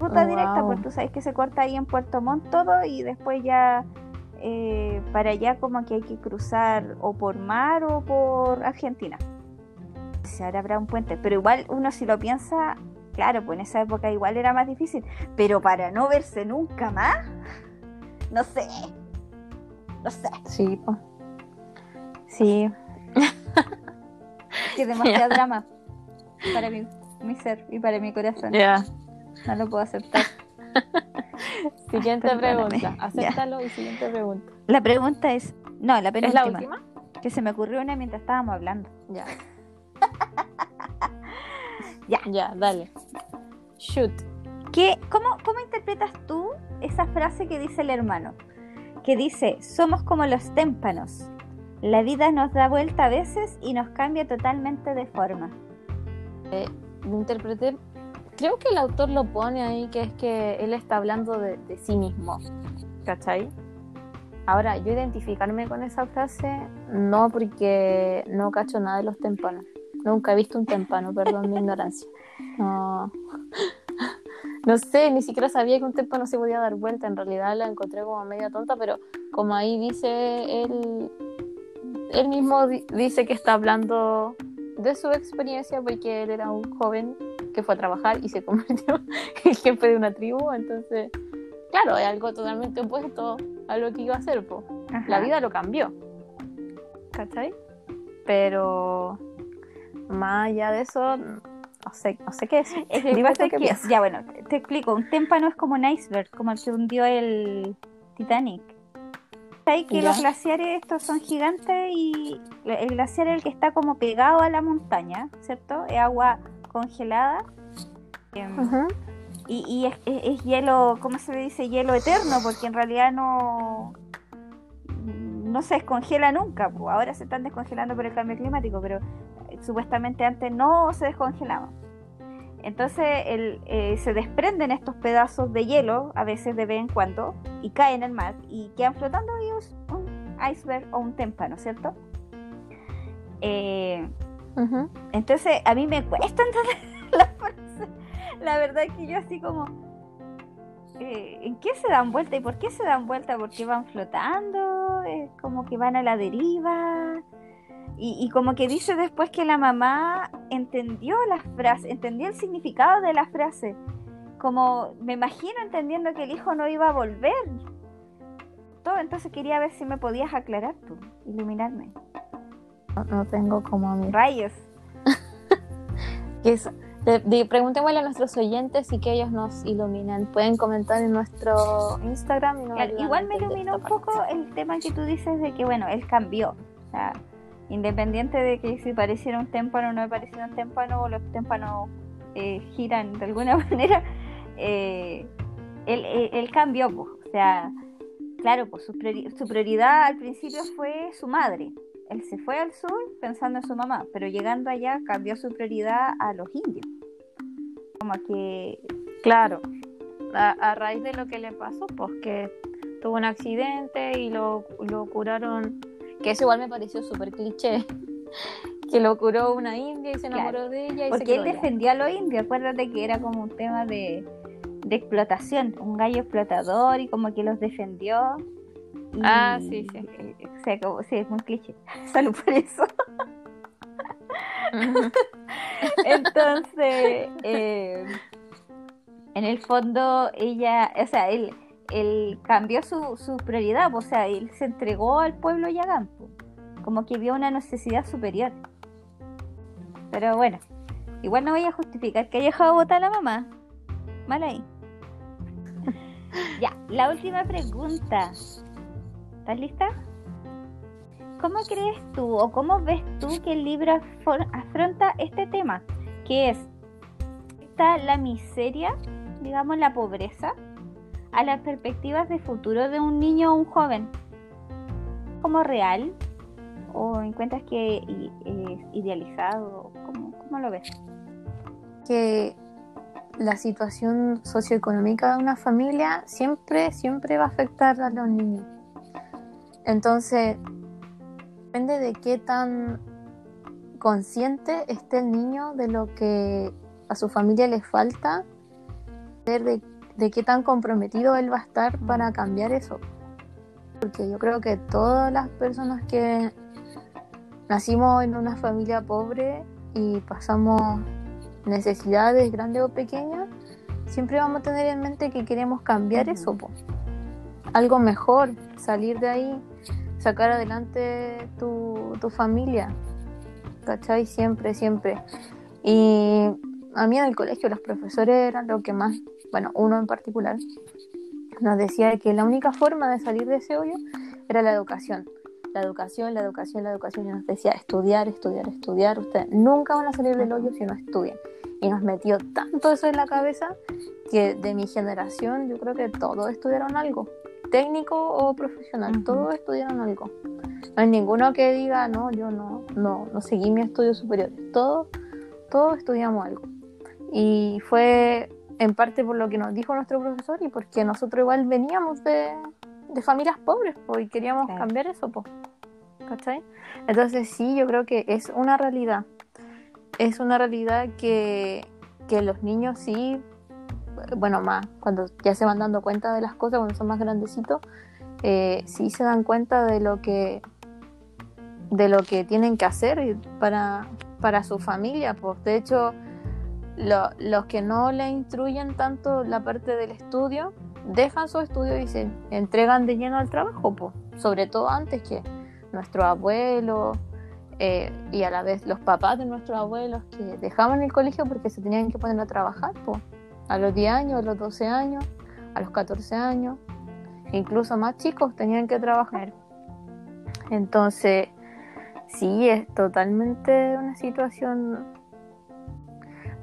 Ruta Oh, directa, wow. porque tú sabes que se corta ahí en Puerto Montt todo y después ya eh, para allá como que hay que cruzar o por mar o por Argentina. Si ahora habrá un puente, pero igual uno si lo piensa, claro, pues en esa época igual era más difícil, pero para no verse nunca más, no sé, no sé, Sí, po. Sí, que demasiado drama para mi, mi ser y para mi corazón. ya. No lo puedo aceptar. Siguiente perdóname. pregunta. Ya. Acéptalo y siguiente pregunta. La pregunta es, no, la ¿Es penúltima. la última? Que se me ocurrió una mientras estábamos hablando. Ya. Ya. Ya, dale. Shoot. ¿Qué, cómo, ¿Cómo interpretas tú esa frase que dice el hermano? Que dice, somos como los témpanos. La vida nos da vuelta a veces y nos cambia totalmente de forma. Lo interpreté. Creo que el autor lo pone ahí, que es que él está hablando de, de sí mismo. ¿Cachai? Ahora, yo identificarme con esa frase, no porque no cacho nada de los témpanos. Nunca he visto un témpano, perdón mi ignorancia. No. No sé, ni siquiera sabía que un témpano se podía dar vuelta. En realidad la encontré como media tonta, pero como ahí dice él, él mismo di- dice que está hablando de su experiencia porque él era un joven que fue a trabajar y se convirtió en jefe de una tribu. Entonces, claro, es algo totalmente opuesto a lo que iba a hacer. po. La vida lo cambió. ¿Cachai? Pero más allá de eso, no sé, no sé qué decir. Es que que- ya bueno, te, te explico. Un témpano es como un iceberg, como el que hundió el Titanic. Sabes que Ya. los glaciares estos son gigantes y el glaciar es el que está como pegado a la montaña, ¿cierto? Es agua congelada. Em. Y, y es, es- es hielo, ¿cómo se le dice? Hielo eterno, porque en realidad no, no se descongela nunca. Ahora se están descongelando por el cambio climático, pero eh, supuestamente antes no se descongelaba. Entonces el, eh, se desprenden estos pedazos de hielo, a veces de vez en cuando, y caen al mar y quedan flotando y es un iceberg o un témpano, ¿cierto? Eh, Entonces, a mí me cuesta entender la frase. La verdad es que yo así como... eh, ¿En qué se dan vuelta? ¿Y por qué se dan vuelta? ¿Porque van flotando? ¿Es como que van a la deriva? Y, y como que dice después que la mamá entendió la frase, entendió el significado de la frase. Como me imagino entendiendo que el hijo no iba a volver. Todo, entonces quería ver si me podías aclarar tú, iluminarme. No, no tengo como mi Rayos. que es- preguntémosle a nuestros oyentes y que ellos nos iluminen. Pueden comentar en nuestro Instagram. ayudan igual a me iluminó un poco parte. el tema que tú dices de que, bueno, él cambió. O sea, independiente de que si pareciera un témpano o no pareciera un témpano, o los témpanos eh, giran de alguna manera, eh, él, él- él cambió. pues. O sea, claro, pues su, priori- su prioridad al principio fue su madre. Él se fue al sur pensando en su mamá, pero llegando allá cambió su prioridad a los indios. Como que Claro. a, raíz de lo que le pasó, pues que tuvo un accidente y lo, lo curaron, que eso igual me pareció súper cliché, que lo curó una india y se enamoró de ella. Y Porque él defendió a los indios, acuérdate que era como un tema de, de explotación, un gallo explotador y como que los defendió. Ah, sí, sí. O sea, como, sí, es un cliché. Salud por eso. Entonces, eh, en el fondo, ella, o sea, él, él cambió su, su prioridad, o sea, él se entregó al pueblo Yagán, como que vio una necesidad superior. Pero bueno, igual no voy a justificar que haya dejado votar a la mamá. Mal ahí. ya, la última pregunta. ¿Estás lista? ¿Cómo crees tú o cómo ves tú que el libro afronta este tema? Que es está la miseria, digamos la pobreza, a las perspectivas de futuro de un niño o un joven. ¿Como real? ¿O encuentras que es idealizado? ¿Cómo, ¿Cómo lo ves? Que la situación socioeconómica de una familia siempre, siempre va a afectar a los niños. Entonces, depende de qué tan consciente esté el niño de lo que a su familia le falta, de, de qué tan comprometido él va a estar para cambiar eso. Porque yo creo que todas las personas que nacimos en una familia pobre y pasamos necesidades grandes o pequeñas, siempre vamos a tener en mente que queremos cambiar eso, algo mejor, salir de ahí sacar adelante tu, familia, ¿cachai? Siempre, siempre. Y a mí en el colegio los profesores eran lo que más, bueno, uno en particular, nos decía que la única forma de salir de ese hoyo era la educación. La educación, la educación, la educación. Y nos decía estudiar, estudiar, estudiar. Ustedes nunca van a salir del hoyo si no estudian. Y nos metió tanto eso en la cabeza que de mi generación yo creo que todos estudiaron algo técnico o profesional, todos estudiaron algo. No hay ninguno que diga, no, yo no, no, no seguí mi estudio superior. Todos, todos estudiamos algo. Y fue en parte por lo que nos dijo nuestro profesor y porque nosotros igual veníamos de, de familias pobres y queríamos cambiar eso. Po, ¿Cachai? Entonces sí, yo creo que es una realidad. Es una realidad que, que los niños sí bueno, más cuando ya se van dando cuenta de las cosas, cuando son más grandecitos, eh, sí se dan cuenta de lo que de lo que tienen que hacer para, para su familia. Pues de hecho, los que no le instruyen tanto la parte del estudio, dejan su estudio y se entregan de lleno al trabajo, pues, sobre todo antes que nuestros abuelos eh, y a la vez los papás de nuestros abuelos que dejaban el colegio porque se tenían que poner a trabajar. Pues a los 10 años, a los 12 años, a los 14 años, incluso más chicos tenían que trabajar. Entonces, sí, es totalmente una situación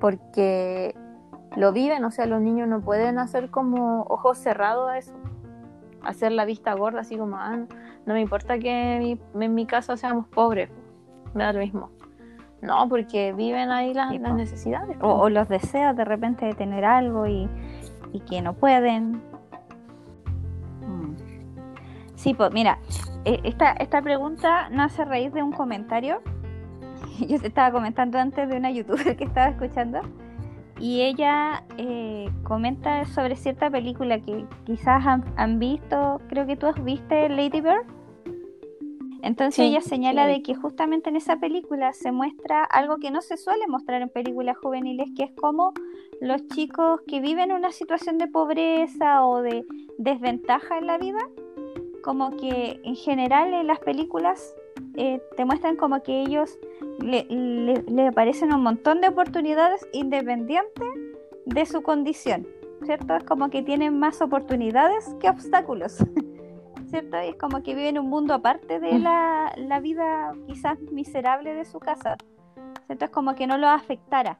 porque lo viven, o sea, los niños no pueden hacer como ojos cerrados a eso, hacer la vista gorda, así como, ah, no, me importa que en mi casa seamos pobres, me da lo mismo. No, porque viven ahí las, necesidades. O, los deseos de repente de tener algo y, que no pueden. Mm. Sí, pues mira, e, esta, esta pregunta nace a raíz de un comentario. Yo te estaba comentando antes de una youtuber que estaba escuchando. Y ella eh, comenta sobre cierta película que quizás han, han, visto, creo que tú has visto Lady Bird. Entonces ella señala de que justamente en esa película se muestra algo que no se suele mostrar en películas juveniles, que es como los chicos que viven una situación de pobreza o de desventaja en la vida, como que en general en las películas eh, te muestran como que ellos le, le, aparecen un montón de oportunidades independientes de su condición, ¿cierto? Es como que tienen más oportunidades que obstáculos. ¿cierto? Y es como que vive en un mundo aparte de mm. la, la vida quizás miserable de su casa, ¿cierto? Es como que no lo afectara,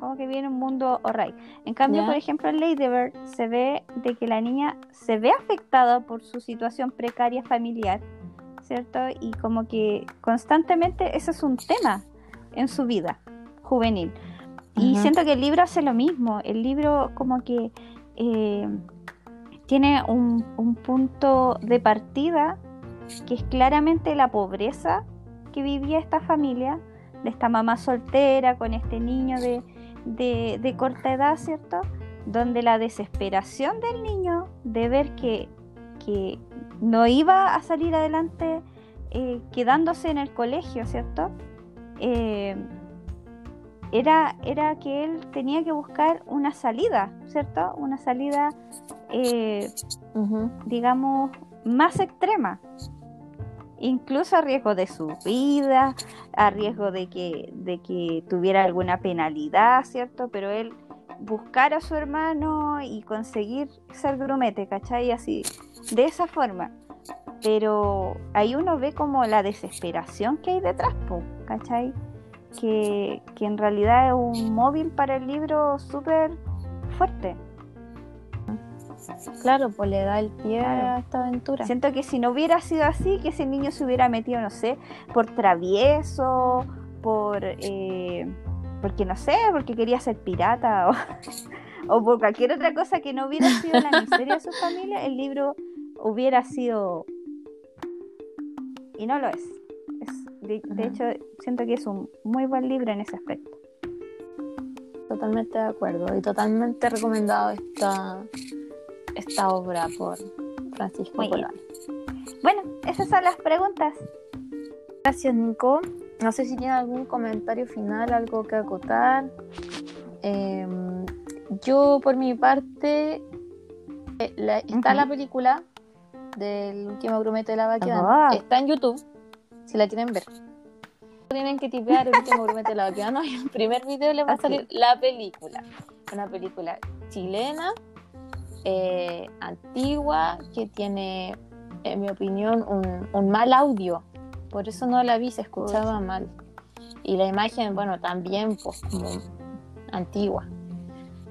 como que vive en un mundo horrible. En cambio, por ejemplo, en Lady Bird se ve de que la niña se ve afectada por su situación precaria familiar, ¿cierto? Y como que constantemente ese es un tema en su vida juvenil. Y siento que el libro hace lo mismo. El libro como que eh, tiene un, un punto de partida que es claramente la pobreza que vivía esta familia, de esta mamá soltera con este niño de, de, corta edad, ¿cierto? Donde la desesperación del niño de ver que, que no iba a salir adelante eh, quedándose en el colegio, ¿cierto? Eh, era, era que él tenía que buscar una salida, ¿cierto? Una salida, eh, digamos, más extrema. Incluso a riesgo de su vida, a riesgo de que, de que tuviera alguna penalidad, ¿cierto? Pero él buscar a su hermano y conseguir ser grumete, ¿cachai? Así, de esa forma. Pero ahí uno ve como la desesperación que hay detrás, ¿cachai? Que, que en realidad es un móvil para el libro súper fuerte. Claro, pues le da el pie Claro. a esta aventura. Siento que si no hubiera sido así, que ese niño se hubiera metido, no sé, por travieso, por... eh, porque no sé, porque quería ser pirata o, o por cualquier otra cosa que no hubiera sido la miseria de su familia, el libro hubiera sido... Y no lo es. Es- de, de hecho, siento que es un muy buen libro en ese aspecto. Totalmente de acuerdo y totalmente recomendado esta, esta obra por Francisco Muy bien. Colón. Bueno, esas son las preguntas. Gracias, Nico. No sé si tiene algún comentario final, algo que acotar. Eh, yo, por mi parte, eh, la- está Ujú. la película del último grumete de la vaquedad. Ah. Está en YouTube, si la quieren ver. Tienen que tipear el último grumete de la vaquedad y el primer video les va a salir la película. Una película chilena, eh, antigua, que tiene, en mi opinión, un, un mal audio. Por eso no la vi, se escuchaba mal. Y la imagen, bueno, también, pues, como antigua.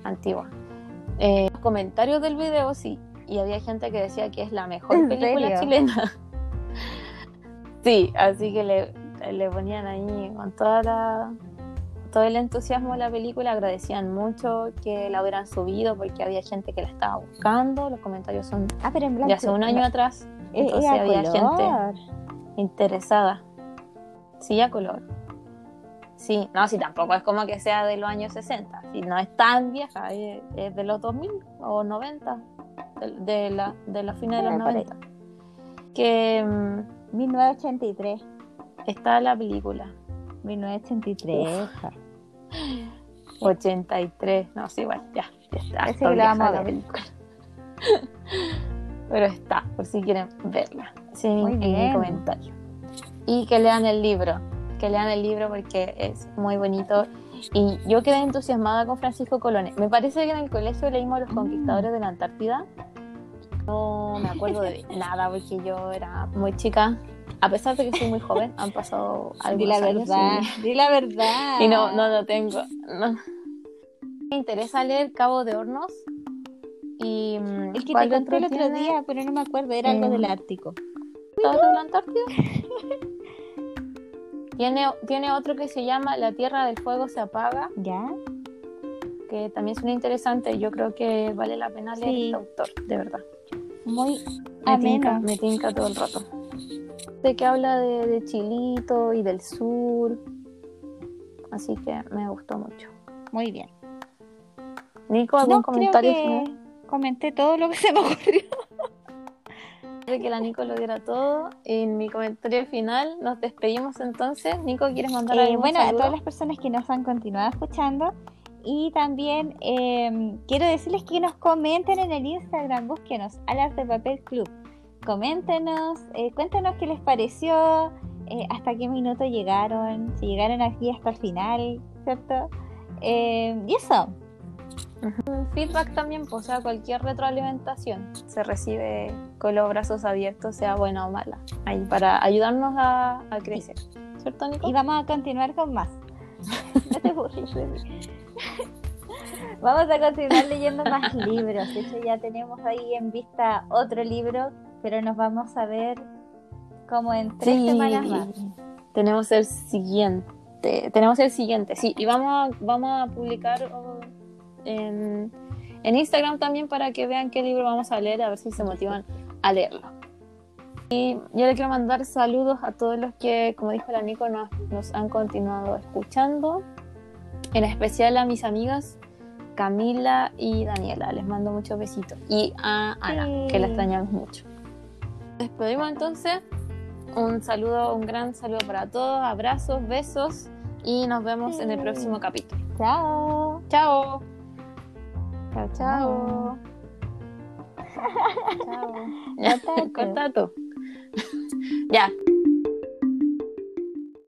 Antigua. Eh, los comentarios del video, sí. Y había gente que decía que es la mejor ¿En película serio? chilena. sí, así que le, le ponían ahí con toda la, todo el entusiasmo de la película. Agradecían mucho que la hubieran subido porque había gente que la estaba buscando. Los comentarios son Ah, pero en blanco. de hace un año atrás. Eh, Entonces eh, había color. gente interesada. Sí, a color. Sí, no, sí, tampoco es como que sea de los años 60. Sí, no es tan vieja, es, es de los 2000 o 90, de, de la, de la fines de los Eh, por ahí. 90. Que mm, 1983. está la película, 1983. ja. 83. No, sí, bueno, ya, ya está. Está que la vieja vamos a la ver. película. Pero está, por si quieren verla. Sí, Muy en mi comentario. Y que lean el libro, que lean el libro porque es muy bonito. Y yo quedé entusiasmada con Francisco Colón. Me parece que en el colegio leímos Los Conquistadores de la Antártida. No me acuerdo de nada porque yo era muy chica. A pesar de que soy muy joven, han pasado algunos Di la años verdad. y- Di la verdad. y no, no lo tengo. no. Me interesa leer Cabo de Hornos. Y, mm, El que ¿cuál te conté el otro tiene? día, pero no me acuerdo. Era algo del Ártico. ¿Todo de la Antártida? tiene, tiene otro que se llama La Tierra del Fuego se apaga, ¿Ya? que también suena interesante. Yo creo que vale la pena leer Sí. este autor, de verdad. Muy Me tinca, ameno. me tinca todo el rato. De que habla de, de Chilito y del sur. Así que me gustó mucho. Muy bien. Nico, ¿algún No, comentario creo final? que comenté todo lo que se me ocurrió. de que la Nico lo diera todo. En mi comentario final nos despedimos entonces. Nico, ¿quieres mandar Eh, bueno, a todas las personas que nos han continuado escuchando. Y también eh, quiero decirles que nos comenten en el Instagram, búsquenos, Alas de Papel Club. Coméntenos, eh, cuéntenos qué les pareció, eh, hasta qué minuto llegaron, si llegaron aquí hasta el final, ¿cierto? Eh, y eso, Feedback también, pues, o sea, cualquier retroalimentación se recibe con los brazos abiertos, sea buena o mala, ahí para ayudarnos a, a crecer. ¿Cierto, Nico? y vamos a continuar con más. No te burles de mí. Vamos a continuar leyendo más libros. De hecho, ya tenemos ahí en vista otro libro, pero nos vamos a ver como en tres Sí, semanas más. tenemos el siguiente. Tenemos el siguiente, sí. Y vamos a, vamos a publicar oh, en, en Instagram también para que vean qué libro vamos a leer, a ver si se motivan a leerlo. Y yo le quiero mandar saludos a todos los que, como dijo la Nico, nos, nos han continuado escuchando. En especial a mis amigas Camila y Daniela. Les mando muchos besitos. Y a Ana, que la extrañamos mucho. Despedimos entonces. Un saludo, un gran saludo para todos. Abrazos, besos. Y nos vemos en el próximo capítulo. Chao. Chao. Chao, chao. Chao. Ya, corta tú. ya.